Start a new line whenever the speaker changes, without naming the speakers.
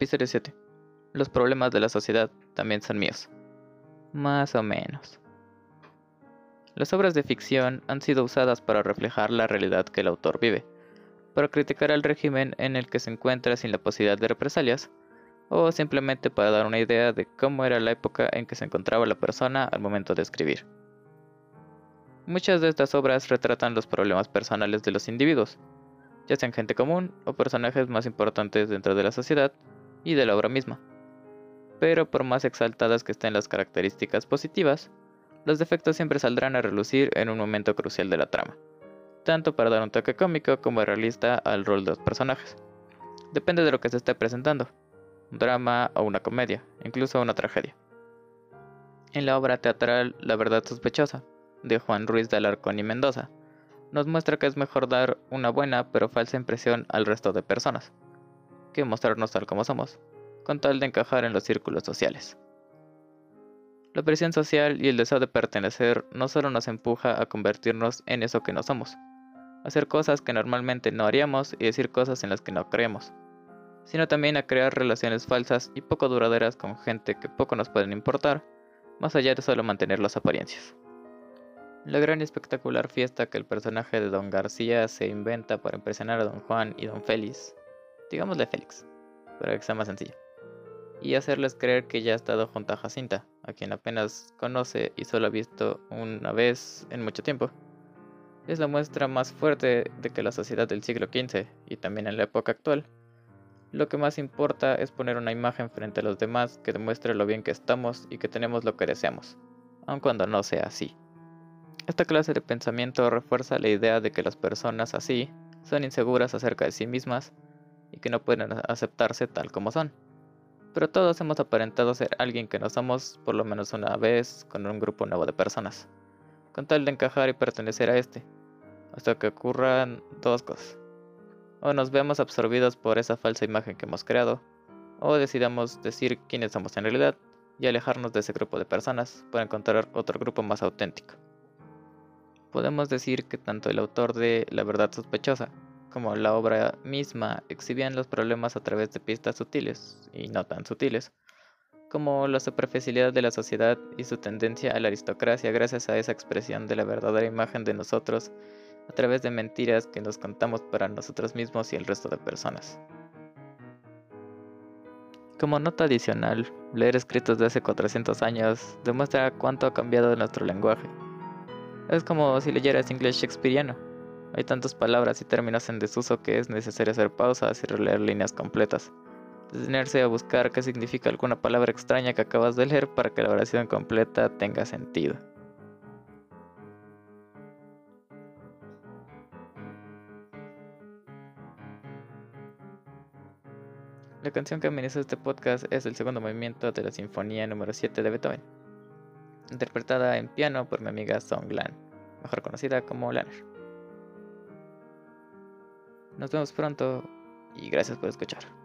Episodio 7. Los problemas de la sociedad también son míos. Más o menos. Las obras de ficción han sido usadas para reflejar la realidad que el autor vive, para criticar al régimen en el que se encuentra sin la posibilidad de represalias, o simplemente para dar una idea de cómo era la época en que se encontraba la persona al momento de escribir. Muchas de estas obras retratan los problemas personales de los individuos, ya sean gente común o personajes más importantes dentro de la sociedad y de la obra misma. Pero por más exaltadas que estén las características positivas, los defectos siempre saldrán a relucir en un momento crucial de la trama, tanto para dar un toque cómico como realista al rol de los personajes. Depende de lo que se esté presentando, un drama o una comedia, incluso una tragedia. En la obra teatral La verdad sospechosa, de Juan Ruiz de Alarcón y Mendoza, nos muestra que es mejor dar una buena pero falsa impresión al resto de personas, que mostrarnos tal como somos, con tal de encajar en los círculos sociales. La presión social y el deseo de pertenecer no solo nos empuja a convertirnos en eso que no somos, hacer cosas que normalmente no haríamos y decir cosas en las que no creemos, sino también a crear relaciones falsas y poco duraderas con gente que poco nos pueden importar, más allá de solo mantener las apariencias. La gran y espectacular fiesta que el personaje de Don García se inventa para impresionar a Don Juan y Don Félix, digámosle Félix, para que sea más sencillo, y hacerles creer que ya ha estado junto a Jacinta, a quien apenas conoce y solo ha visto una vez en mucho tiempo. Es la muestra más fuerte de que la sociedad del siglo XV, y también en la época actual, lo que más importa es poner una imagen frente a los demás que demuestre lo bien que estamos y que tenemos lo que deseamos, aun cuando no sea así. Esta clase de pensamiento refuerza la idea de que las personas así son inseguras acerca de sí mismas y que no pueden aceptarse tal como son. Pero todos hemos aparentado ser alguien que no somos por lo menos una vez con un grupo nuevo de personas, con tal de encajar y pertenecer a este, hasta que ocurran dos cosas. O nos veamos absorbidos por esa falsa imagen que hemos creado, o decidamos decir quiénes somos en realidad y alejarnos de ese grupo de personas para encontrar otro grupo más auténtico podemos decir que tanto el autor de La verdad sospechosa como la obra misma exhibían los problemas a través de pistas sutiles y no tan sutiles, como la superficialidad de la sociedad y su tendencia a la aristocracia gracias a esa expresión de la verdadera imagen de nosotros a través de mentiras que nos contamos para nosotros mismos y el resto de personas. Como nota adicional, leer escritos de hace 400 años demuestra cuánto ha cambiado nuestro lenguaje es como si leyeras inglés shakespeariano. Hay tantas palabras y términos en desuso que es necesario hacer pausas y releer líneas completas. Detenerse a buscar qué significa alguna palabra extraña que acabas de leer para que la oración completa tenga sentido. La canción que amenaza este podcast es el segundo movimiento de la Sinfonía número 7 de Beethoven interpretada en piano por mi amiga Song Lan, mejor conocida como Lanner. Nos vemos pronto y gracias por escuchar.